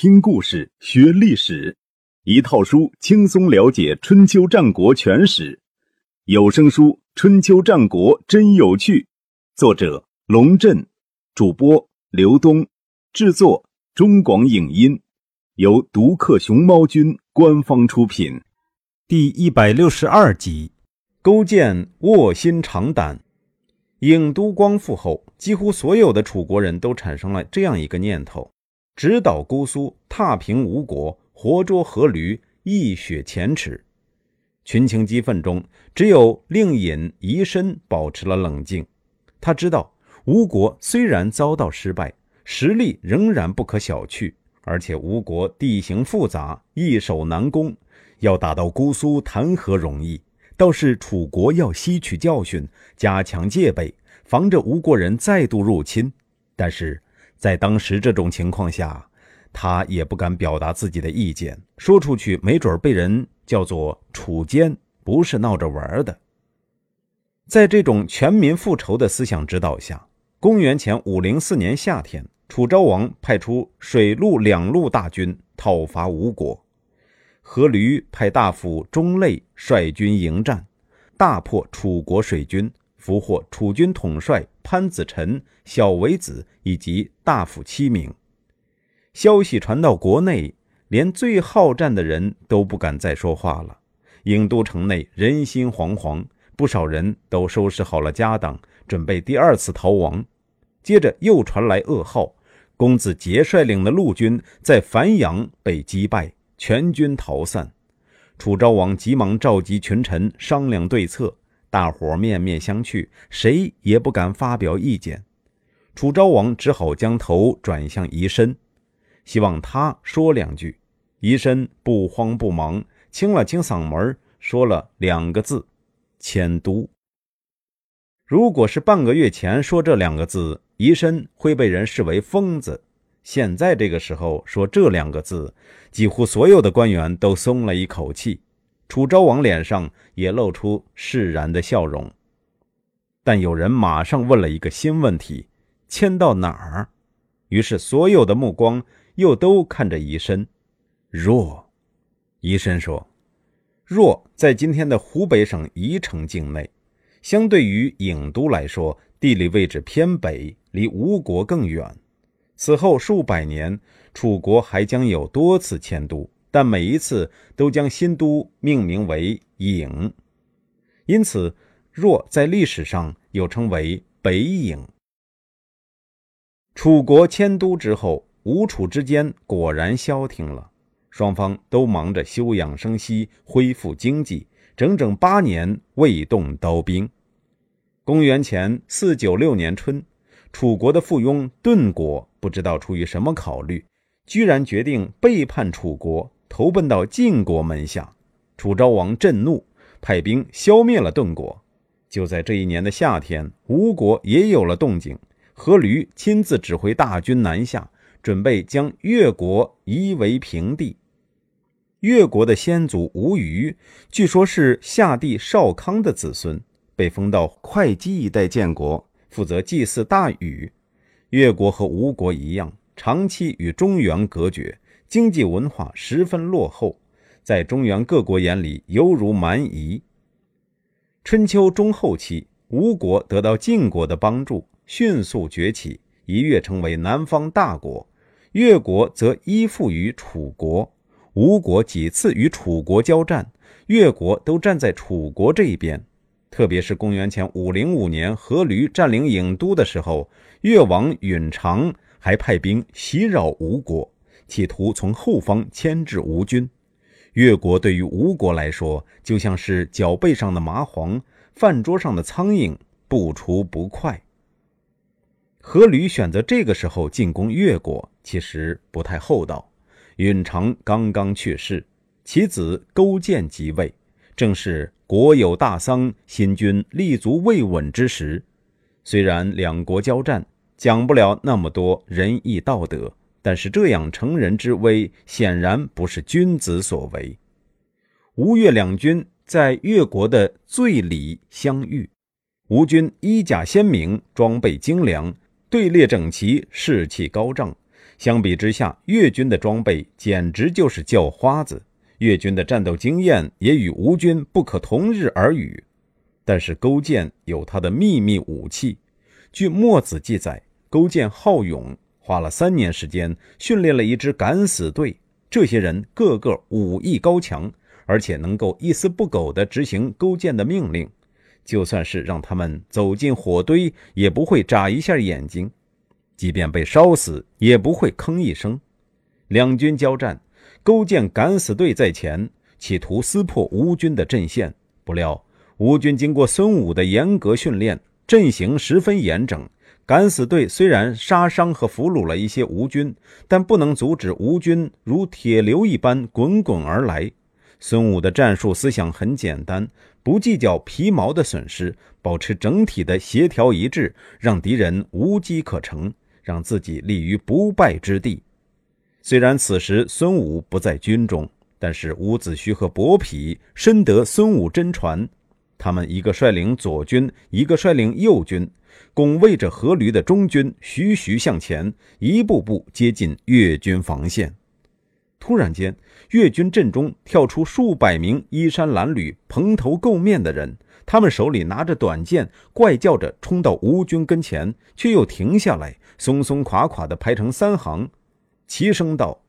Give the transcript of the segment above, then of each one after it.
听故事学历史，一套书轻松了解春秋战国全史。有声书《春秋战国真有趣》，作者龙震，主播刘东，制作中广影音，由独克熊猫君官方出品。第一百六十二集，勾践卧薪尝胆。郢都光复后，几乎所有的楚国人都产生了这样一个念头。直捣姑苏，踏平吴国，活捉阖闾，一雪前耻。群情激愤中，只有令尹宜申保持了冷静。他知道吴国虽然遭到失败，实力仍然不可小觑，而且吴国地形复杂，易守难攻，要打到姑苏谈何容易？倒是楚国要吸取教训，加强戒备，防着吴国人再度入侵。但是。在当时这种情况下，他也不敢表达自己的意见，说出去没准被人叫做楚奸，不是闹着玩的。在这种全民复仇的思想指导下，公元前五零四年夏天，楚昭王派出水陆两路大军讨伐吴国，阖闾派大夫钟类率军迎战，大破楚国水军。俘获楚军统帅潘子辰、小维子以及大夫七名。消息传到国内，连最好战的人都不敢再说话了。郢都城内人心惶惶，不少人都收拾好了家当，准备第二次逃亡。接着又传来噩耗：公子杰率领的陆军在樊阳被击败，全军逃散。楚昭王急忙召集群臣商量对策。大伙面面相觑，谁也不敢发表意见。楚昭王只好将头转向宜申，希望他说两句。宜申不慌不忙，清了清嗓门，说了两个字：“迁都。”如果是半个月前说这两个字，宜申会被人视为疯子。现在这个时候说这两个字，几乎所有的官员都松了一口气。楚昭王脸上也露出释然的笑容，但有人马上问了一个新问题：迁到哪儿？于是所有的目光又都看着宜申。若，宜申说：“若在今天的湖北省宜城境内，相对于郢都来说，地理位置偏北，离吴国更远。此后数百年，楚国还将有多次迁都。”但每一次都将新都命名为郢，因此若在历史上又称为北郢。楚国迁都之后，吴楚之间果然消停了，双方都忙着休养生息、恢复经济，整整八年未动刀兵。公元前四九六年春，楚国的附庸顿国不知道出于什么考虑，居然决定背叛楚国。投奔到晋国门下，楚昭王震怒，派兵消灭了顿国。就在这一年的夏天，吴国也有了动静，阖闾亲自指挥大军南下，准备将越国夷为平地。越国的先祖吴虞，据说是夏帝少康的子孙，被封到会稽一带建国，负责祭祀大禹。越国和吴国一样，长期与中原隔绝。经济文化十分落后，在中原各国眼里犹如蛮夷。春秋中后期，吴国得到晋国的帮助，迅速崛起，一跃成为南方大国。越国则依附于楚国，吴国几次与楚国交战，越国都站在楚国这一边。特别是公元前五零五年，阖闾占领郢都的时候，越王允常还派兵袭扰吴国。企图从后方牵制吴军，越国对于吴国来说就像是脚背上的麻黄，饭桌上的苍蝇，不除不快。阖闾选择这个时候进攻越国，其实不太厚道。允常刚刚去世，其子勾践即位，正是国有大丧、新君立足未稳之时。虽然两国交战，讲不了那么多仁义道德。但是这样成人之危，显然不是君子所为。吴越两军在越国的最里相遇，吴军衣甲鲜明，装备精良，队列整齐，士气高涨。相比之下，越军的装备简直就是叫花子，越军的战斗经验也与吴军不可同日而语。但是勾践有他的秘密武器。据墨子记载，勾践好勇，花了三年时间训练了一支敢死队。这些人个个武艺高强，而且能够一丝不苟地执行勾践的命令。就算是让他们走进火堆，也不会眨一下眼睛。即便被烧死，也不会吭一声。两军交战，勾践敢死队在前，企图撕破吴军的阵线。不料吴军经过孙武的严格训练，阵型十分严整。敢死队虽然杀伤和俘虏了一些吴军，但不能阻止吴军如铁流一般滚滚而来。孙武的战术思想很简单，不计较皮毛的损失，保持整体的协调一致，让敌人无机可乘。让自己立于不败之地。虽然此时孙武不在军中，但是伍子胥和伯嚭深得孙武真传，他们一个率领左军，一个率领右军，拱卫着阖闾的中军，徐徐向前，一步步接近越军防线。突然间，越军阵中跳出数百名衣衫褴褛、蓬头垢面的人。他们手里拿着短剑，怪叫着冲到吴军跟前，却又停下来，松松垮垮地排成三行，齐声道：“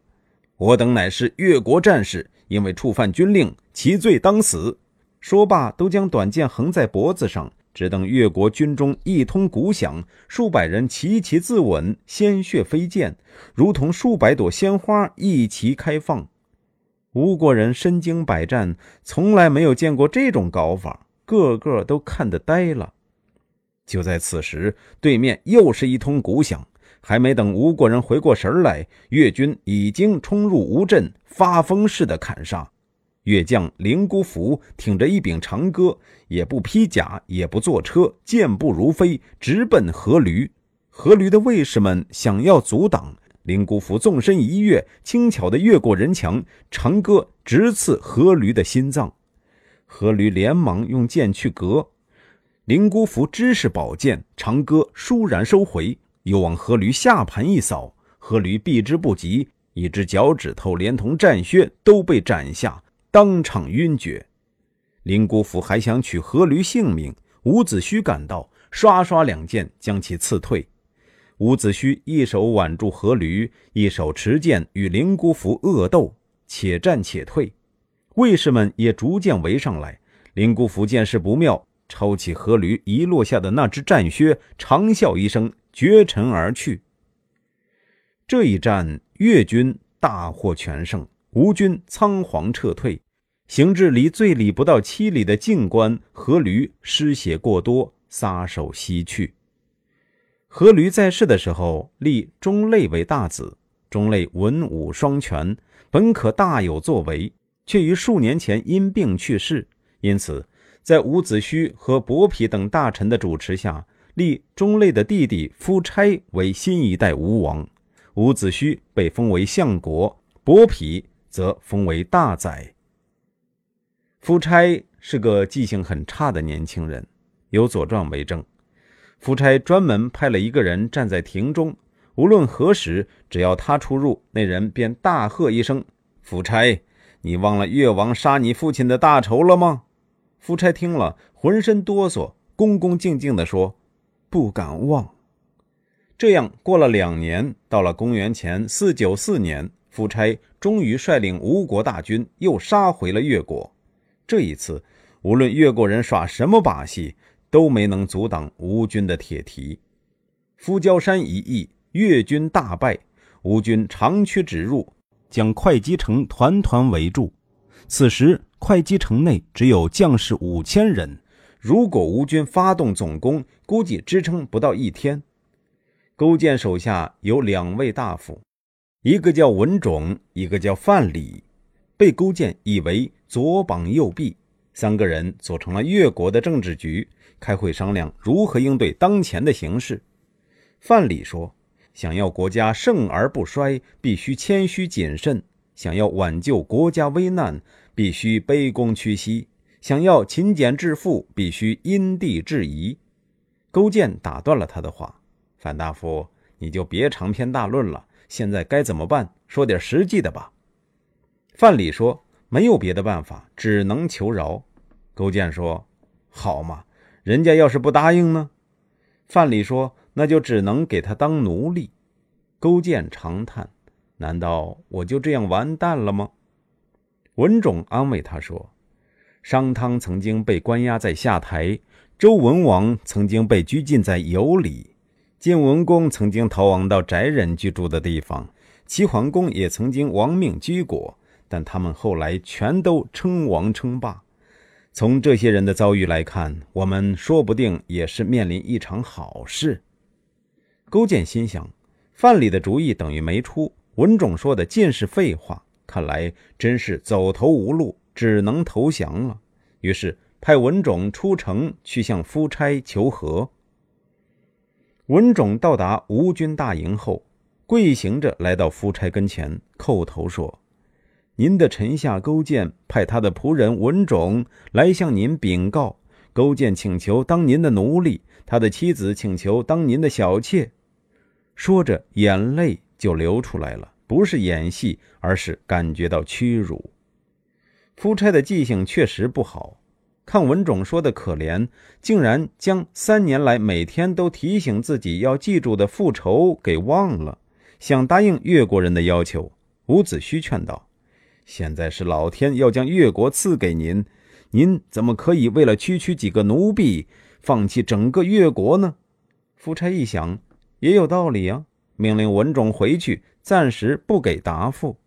我等乃是越国战士，因为触犯军令，其罪当死。”说罢，都将短剑横在脖子上，只等越国军中一通鼓响，数百人齐齐自刎，鲜血飞溅，如同数百朵鲜花一齐开放。吴国人身经百战，从来没有见过这种搞法。个个都看得呆了。就在此时，对面又是一通鼓响，还没等吴国人回过神来，越军已经冲入吴阵，发疯似的砍杀。越将灵姑伏挺着一柄长戈，也不披甲，也不坐车，健步如飞，直奔阖闾。阖闾的卫士们想要阻挡，灵姑伏纵身一跃，轻巧地越过人墙，长戈直刺阖闾的心脏。阖闾连忙用剑去隔，灵姑伏知是宝剑，长戈倏然收回，又往阖闾下盘一扫，阖闾避之不及，一只脚趾头连同战靴都被斩下，当场晕厥。林姑父还想取阖闾性命，伍子胥赶到，刷刷两剑将其刺退。伍子胥一手挽住阖闾，一手持剑与林姑父恶斗，且战且退。卫士们也逐渐围上来。林姑父见势不妙，抄起阖闾遗落下的那只战靴，长啸一声，绝尘而去。这一战，越军大获全胜，吴军仓皇撤退，行至离最里不到七里的泾关，阖闾失血过多，撒手西去。阖闾在世的时候，立钟类为大子。钟类文武双全，本可大有作为。却于数年前因病去世，因此在伍子胥和伯嚭等大臣的主持下，立钟类的弟弟夫差为新一代吴王。伍子胥被封为相国，伯嚭则封为大宰。夫差是个记性很差的年轻人，有《左传》为证。夫差专门派了一个人站在庭中，无论何时，只要他出入，那人便大喝一声：“夫差！”你忘了越王杀你父亲的大仇了吗？夫差听了，浑身哆嗦，恭恭敬敬地说：“不敢忘。”这样过了两年，到了公元前四九四年，夫差终于率领吴国大军又杀回了越国。这一次，无论越国人耍什么把戏，都没能阻挡吴军的铁蹄。夫交山一役，越军大败，吴军长驱直入。将会稽城团团围住。此时，会稽城内只有将士五千人。如果吴军发动总攻，估计支撑不到一天。勾践手下有两位大夫，一个叫文种，一个叫范蠡，被勾践以为左膀右臂。三个人组成了越国的政治局，开会商量如何应对当前的形势。范蠡说。想要国家盛而不衰，必须谦虚谨慎；想要挽救国家危难，必须卑躬屈膝；想要勤俭致富，必须因地制宜。勾践打断了他的话：“范大夫，你就别长篇大论了，现在该怎么办？说点实际的吧。范蠡说：“没有别的办法，只能求饶。”勾践说：“好嘛，人家要是不答应呢？”范蠡说：“那就只能给他当奴隶。”勾践长叹：“难道我就这样完蛋了吗？”文种安慰他说：“商汤曾经被关押在下台，周文王曾经被拘禁在羑里，晋文公曾经逃亡到翟人居住的地方，齐桓公也曾经亡命居国，但他们后来全都称王称霸。”从这些人的遭遇来看，我们说不定也是面临一场好事。勾践心想，范蠡的主意等于没出，文种说的尽是废话，看来真是走投无路，只能投降了。于是派文种出城去向夫差求和。文种到达吴军大营后，跪行着来到夫差跟前，叩头说。您的臣下勾践派他的仆人文种来向您禀告，勾践请求当您的奴隶，他的妻子请求当您的小妾。说着，眼泪就流出来了，不是演戏，而是感觉到屈辱。夫差的记性确实不好，看文种说的可怜，竟然将三年来每天都提醒自己要记住的复仇给忘了，想答应越国人的要求。伍子胥劝道。现在是老天要将越国赐给您，您怎么可以为了区区几个奴婢，放弃整个越国呢？夫差一想，也有道理啊，命令文种回去，暂时不给答复。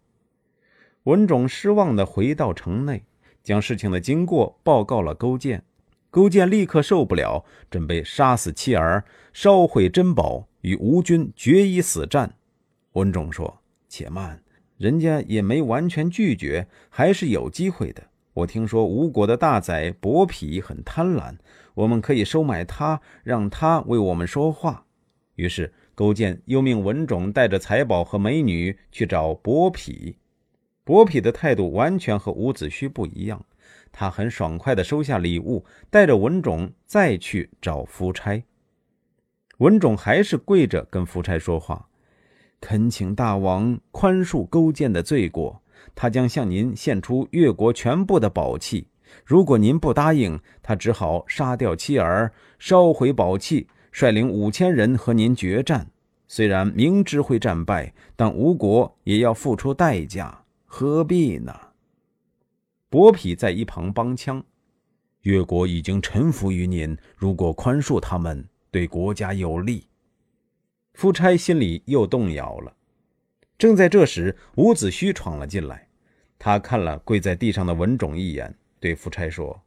文种失望地回到城内，将事情的经过报告了勾践。勾践立刻受不了，准备杀死妻儿，烧毁珍宝，与吴军决一死战。文种说：“且慢。”人家也没完全拒绝，还是有机会的。我听说吴国的大宰伯嚭很贪婪，我们可以收买他，让他为我们说话。于是勾践又命文种带着财宝和美女去找伯嚭。伯嚭的态度完全和伍子胥不一样，他很爽快地收下礼物，带着文种再去找夫差。文种还是跪着跟夫差说话。恳请大王宽恕勾践的罪过，他将向您献出越国全部的宝器。如果您不答应，他只好杀掉妻儿，烧毁宝器，率领五千人和您决战。虽然明知会战败，但吴国也要付出代价，何必呢？伯嚭在一旁帮腔：“越国已经臣服于您，如果宽恕他们，对国家有利。”夫差心里又动摇了。正在这时，伍子胥闯了进来。他看了跪在地上的文种一眼，对夫差说：“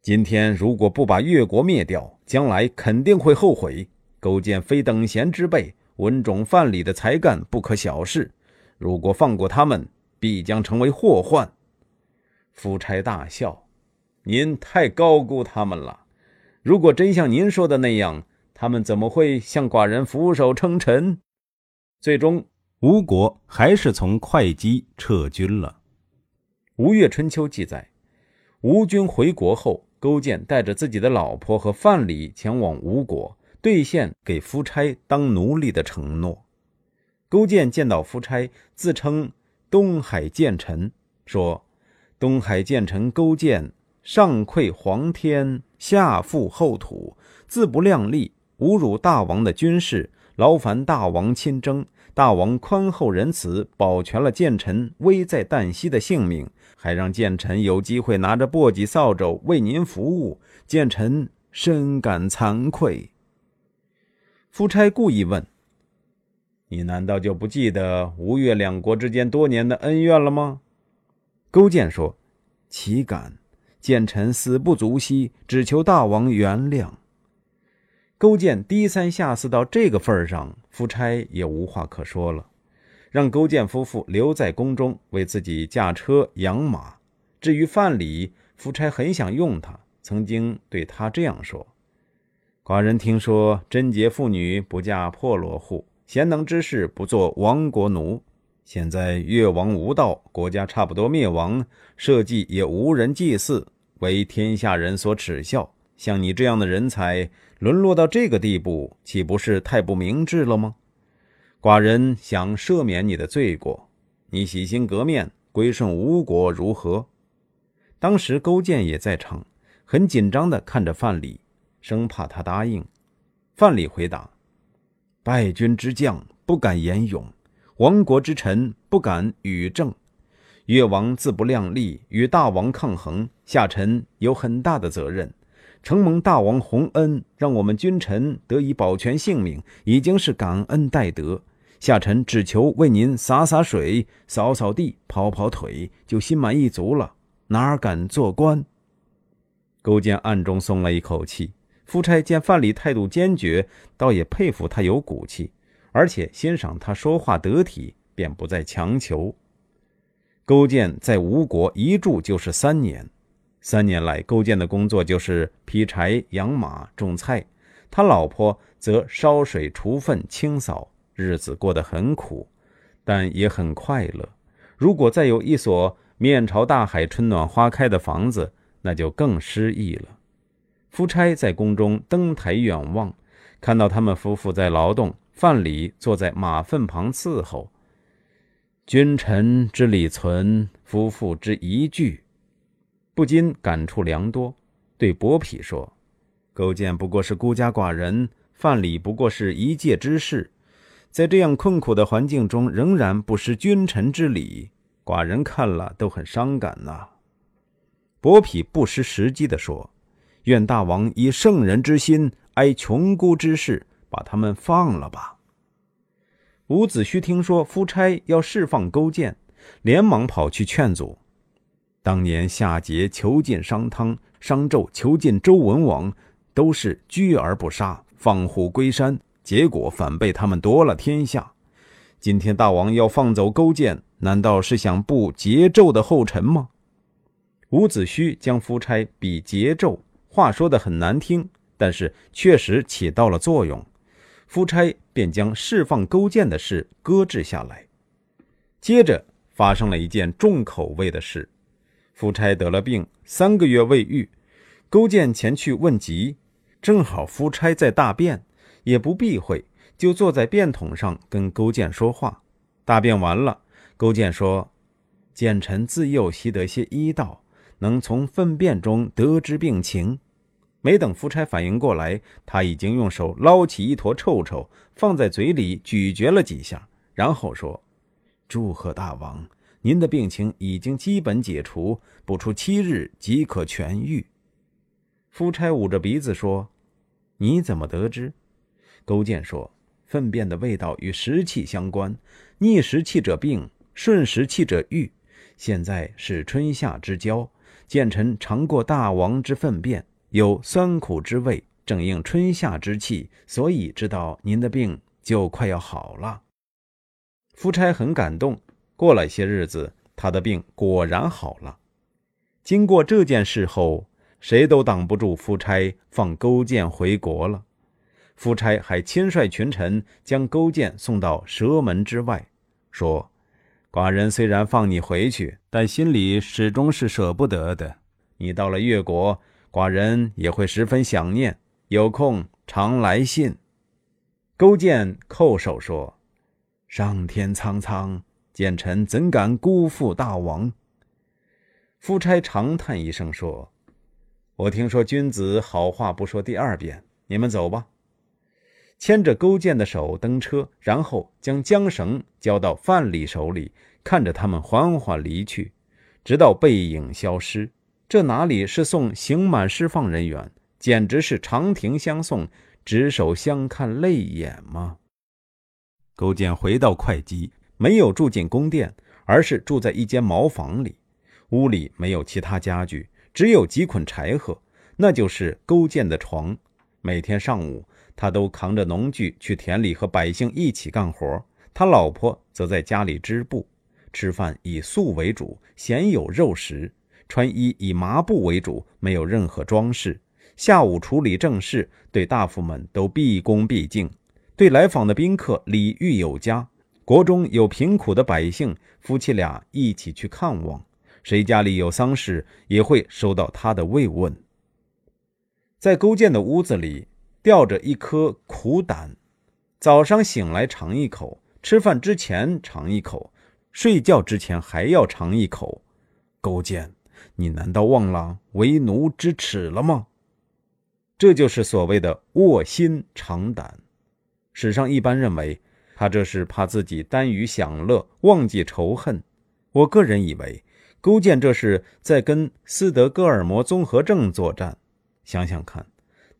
今天如果不把越国灭掉，将来肯定会后悔。勾践非等闲之辈，文种、范蠡的才干不可小视。如果放过他们，必将成为祸患。”夫差大笑：“您太高估他们了。如果真像您说的那样……”他们怎么会向寡人俯首称臣？最终，吴国还是从会稽撤军了。《吴越春秋》记载，吴军回国后，勾践带着自己的老婆和范蠡前往吴国，兑现给夫差当奴隶的承诺。勾践见到夫差，自称东海剑臣，说：“东海剑臣勾践，上愧皇天，下负后土，自不量力。”侮辱大王的军事，劳烦大王亲征。大王宽厚仁慈，保全了剑臣危在旦夕的性命，还让剑臣有机会拿着簸箕扫帚为您服务。剑臣深感惭愧。夫差故意问：“你难道就不记得吴越两国之间多年的恩怨了吗？”勾践说：“岂敢！谏臣死不足惜，只求大王原谅。”勾践低三下四到这个份上，夫差也无话可说了，让勾践夫妇留在宫中为自己驾车养马。至于范蠡，夫差很想用他，曾经对他这样说：“寡人听说贞洁妇女不嫁破落户，贤能之士不做亡国奴。现在越王无道，国家差不多灭亡，社稷也无人祭祀，为天下人所耻笑。像你这样的人才。”沦落到这个地步，岂不是太不明智了吗？寡人想赦免你的罪过，你洗心革面，归顺吴国如何？”当时勾践也在场，很紧张地看着范蠡，生怕他答应。范蠡回答：“败军之将不敢言勇，亡国之臣不敢与政。越王自不量力，与大王抗衡，下臣有很大的责任。承蒙大王洪恩，让我们君臣得以保全性命，已经是感恩戴德。下臣只求为您洒洒水、扫扫地、跑跑腿，就心满意足了。”哪敢做官？勾践暗中松了一口气。夫差见范蠡态度坚决，倒也佩服他有骨气，而且欣赏他说话得体，便不再强求。勾践在吴国一住就是三年，三年来，勾践的工作就是劈柴、养马、种菜，他老婆则烧水、除粪、清扫，日子过得很苦，但也很快乐。如果再有一所……面朝大海，春暖花开的房子，那就更诗意了。夫差在宫中登台远望，看到他们夫妇在劳动，范蠡坐在马粪旁伺候。君臣之礼存，夫妇之仪具，不禁感触良多。对伯嚭说：“勾践不过是孤家寡人，范蠡不过是一介之士，在这样困苦的环境中，仍然不失君臣之礼。”寡人看了都很伤感呐。伯嚭不失时机地说：“愿大王以圣人之心哀穷孤之士，把他们放了吧。”伍子胥听说夫差要释放勾践，连忙跑去劝阻。当年夏桀囚禁商汤，商纣囚禁周文王，都是居而不杀，放虎归山，结果反被他们夺了天下。今天大王要放走勾践。难道是想步桀纣的后尘吗？伍子胥将夫差比桀纣，话说的很难听，但是确实起到了作用。夫差便将释放勾践的事搁置下来。接着发生了一件重口味的事：夫差得了病，三个月未愈。勾践前去问疾，正好夫差在大便，也不避讳，就坐在便桶上跟勾践说话。大便完了。勾践说：“简臣自幼习得些医道，能从粪便中得知病情。”没等夫差反应过来，他已经用手捞起一坨臭臭，放在嘴里咀嚼了几下，然后说：“祝贺大王，您的病情已经基本解除，不出七日即可痊愈。”夫差捂着鼻子说：“你怎么得知？”勾践说：“粪便的味道与湿气相关，逆时气者病。”顺时气者愈。现在是春夏之交，见臣尝过大王之粪便，有酸苦之味，正应春夏之气，所以知道您的病就快要好了。夫差很感动。过了些日子，他的病果然好了。经过这件事后，谁都挡不住夫差放勾践回国了。夫差还亲率群臣将勾践送到蛇门之外，说。寡人虽然放你回去，但心里始终是舍不得的。你到了越国，寡人也会十分想念。有空常来信。勾践叩首说：“上天苍苍，见臣怎敢辜负大王？”夫差长叹一声说：“我听说君子好话不说第二遍，你们走吧。”牵着勾践的手登车，然后将缰绳交到范蠡手里，看着他们缓缓离去，直到背影消失。这哪里是送刑满释放人员，简直是长亭相送，执手相看泪眼吗？勾践回到会稽，没有住进宫殿，而是住在一间茅房里。屋里没有其他家具，只有几捆柴禾，那就是勾践的床。每天上午。他都扛着农具去田里和百姓一起干活，他老婆则在家里织布。吃饭以素为主，鲜有肉食；穿衣以麻布为主，没有任何装饰。下午处理政事，对大夫们都毕恭毕敬，对来访的宾客礼遇有加。国中有贫苦的百姓，夫妻俩一起去看望；谁家里有丧事，也会收到他的慰问。在勾践的屋子里。吊着一颗苦胆，早上醒来尝一口，吃饭之前尝一口，睡觉之前还要尝一口。勾践，你难道忘了为奴之耻了吗？这就是所谓的卧薪尝胆。史上一般认为，他这是怕自己耽于享乐，忘记仇恨。我个人以为，勾践这是在跟斯德哥尔摩综合症作战。想想看，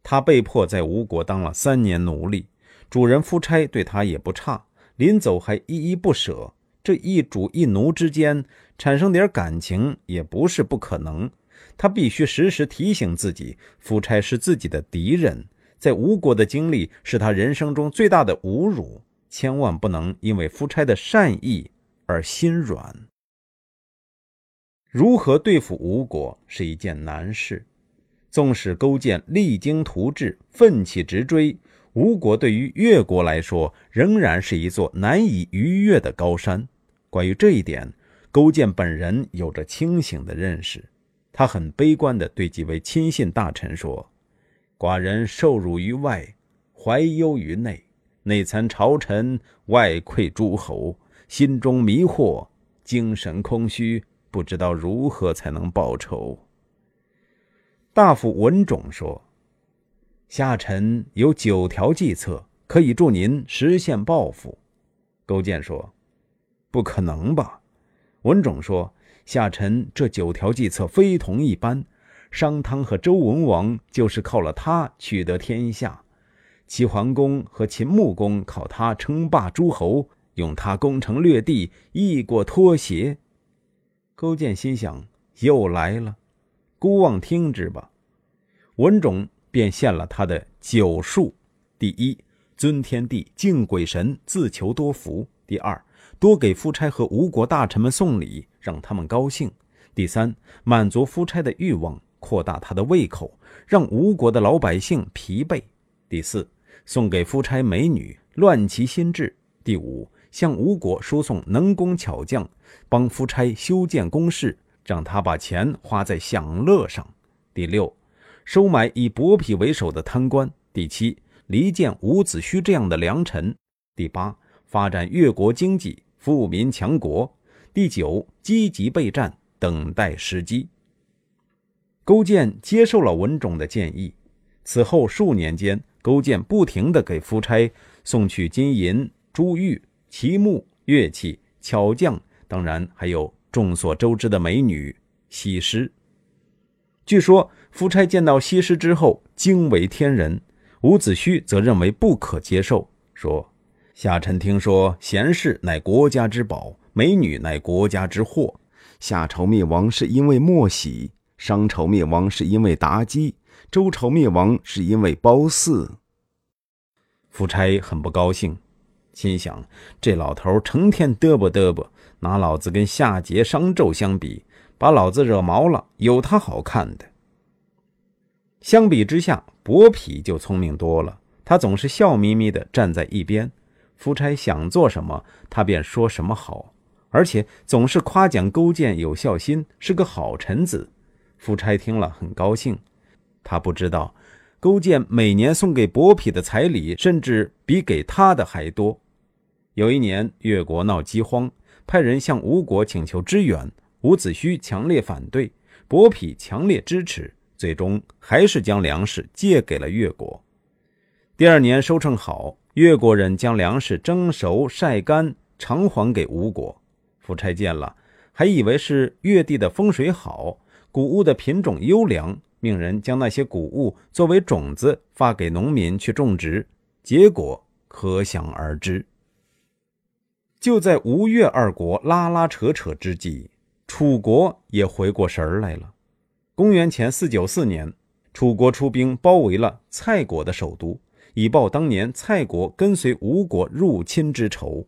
他被迫在吴国当了三年奴隶，主人夫差对他也不差，临走还依依不舍。这一主一奴之间产生点感情也不是不可能。他必须时时提醒自己，夫差是自己的敌人，在吴国的经历是他人生中最大的侮辱，千万不能因为夫差的善意而心软。如何对付吴国是一件难事。纵使勾践励精图治、奋起直追，吴国对于越国来说仍然是一座难以逾越的高山。关于这一点，勾践本人有着清醒的认识。他很悲观地对几位亲信大臣说：“寡人受辱于外，怀忧于内，内参朝臣，外馈诸侯，心中迷惑，精神空虚，不知道如何才能报仇。”大夫文种说：“下臣有九条计策，可以助您实现抱负。”勾践说：“不可能吧？”文种说：“下臣这九条计策非同一般，商汤和周文王就是靠了他取得天下，齐桓公和秦穆公靠他称霸诸侯，用他攻城略地，易过脱鞋。”勾践心想：“又来了。”孤望听之吧。文种便献了他的九术：第一，尊天地，敬鬼神，自求多福；第二，多给夫差和吴国大臣们送礼，让他们高兴；第三，满足夫差的欲望，扩大他的胃口，让吴国的老百姓疲惫；第四，送给夫差美女，乱其心智；第五，向吴国输送能工巧匠，帮夫差修建宫室。让他把钱花在享乐上。第六，收买以伯嚭为首的贪官。第七，离间伍子胥这样的良臣。第八，发展越国经济，富民强国。第九，积极备战，等待时机。勾践接受了文种的建议。此后数年间，勾践不停地给夫差送去金银、珠玉、奇木、乐器、巧匠，当然还有。众所周知的美女西施，据说夫差见到西施之后惊为天人，伍子胥则认为不可接受，说：“下臣听说贤士乃国家之宝，美女乃国家之祸。夏朝灭亡是因为莫喜，商朝灭亡是因为妲己，周朝灭亡是因为褒姒。”夫差很不高兴，心想：这老头成天嘚啵嘚啵。拿老子跟夏桀、商纣相比，把老子惹毛了，有他好看的。相比之下，伯嚭就聪明多了。他总是笑眯眯地站在一边，夫差想做什么，他便说什么好，而且总是夸奖勾践有孝心，是个好臣子。夫差听了很高兴。他不知道，勾践每年送给伯嚭的彩礼，甚至比给他的还多。有一年，越国闹饥荒。派人向吴国请求支援，伍子胥强烈反对，伯嚭强烈支持，最终还是将粮食借给了越国。第二年收成好，越国人将粮食蒸熟晒干，偿还给吴国。夫差见了，还以为是越地的风水好，谷物的品种优良，命人将那些谷物作为种子发给农民去种植，结果可想而知。就在吴越二国拉拉扯扯之际，楚国也回过神儿来了。公元前四九四年，楚国出兵包围了蔡国的首都，以报当年蔡国跟随吴国入侵之仇。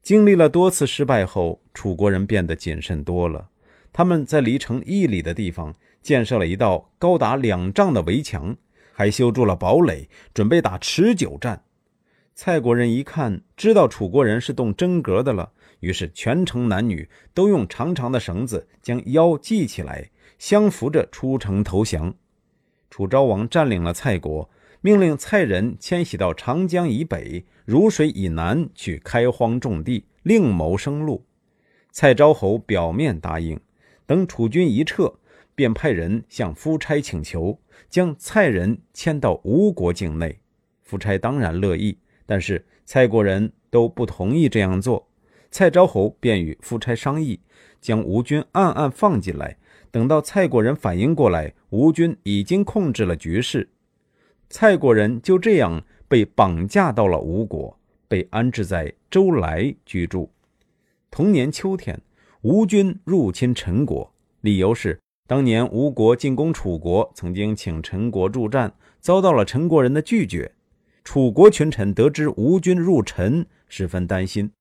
经历了多次失败后，楚国人变得谨慎多了。他们在离城一里的地方建设了一道高达两丈的围墙，还修筑了堡垒，准备打持久战。蔡国人一看，知道楚国人是动真格的了，于是全城男女都用长长的绳子将腰系起来，相扶着出城投降。楚昭王占领了蔡国，命令蔡人迁徙到长江以北、汝水以南去开荒种地，另谋生路。蔡昭侯表面答应，等楚军一撤，便派人向夫差请求，将蔡人迁到吴国境内。夫差当然乐意，但是蔡国人都不同意这样做。蔡昭侯便与夫差商议，将吴军暗暗放进来。等到蔡国人反应过来，吴军已经控制了局势，蔡国人就这样被绑架到了吴国，被安置在周来居住。同年秋天，吴军入侵陈国，理由是当年吴国进攻楚国，曾经请陈国助战，遭到了陈国人的拒绝。楚国群臣得知吴军入陈，十分担心，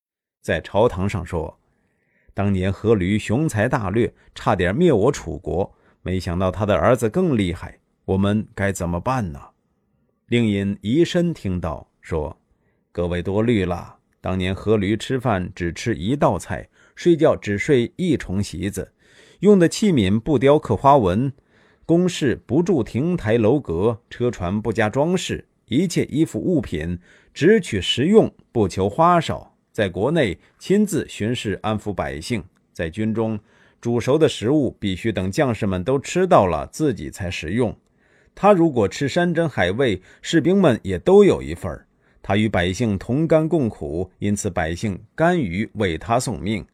在朝堂上说。当年阖闾雄才大略，差点灭我楚国。没想到他的儿子更厉害，我们该怎么办呢？令尹仪申听到，说：“各位多虑了。当年阖闾吃饭只吃一道菜，睡觉只睡一重席子，用的器皿不雕刻花纹，宫室不筑亭台楼阁，车船不加装饰，一切衣服物品只取实用，不求花哨。”在国内亲自巡视安抚百姓，在军中煮熟的食物必须等将士们都吃到了，自己才食用。他如果吃山珍海味，士兵们也都有一份。他与百姓同甘共苦，因此百姓甘于为他送命。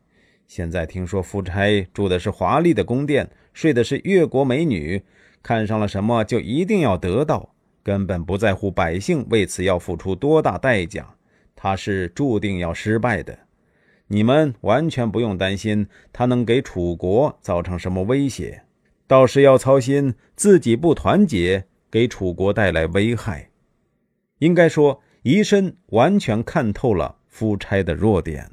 现在听说夫差住的是华丽的宫殿，睡的是越国美女，看上了什么就一定要得到，根本不在乎百姓为此要付出多大代价。他是注定要失败的，你们完全不用担心他能给楚国造成什么威胁，倒是要操心自己不团结给楚国带来危害。应该说，宜申完全看透了夫差的弱点。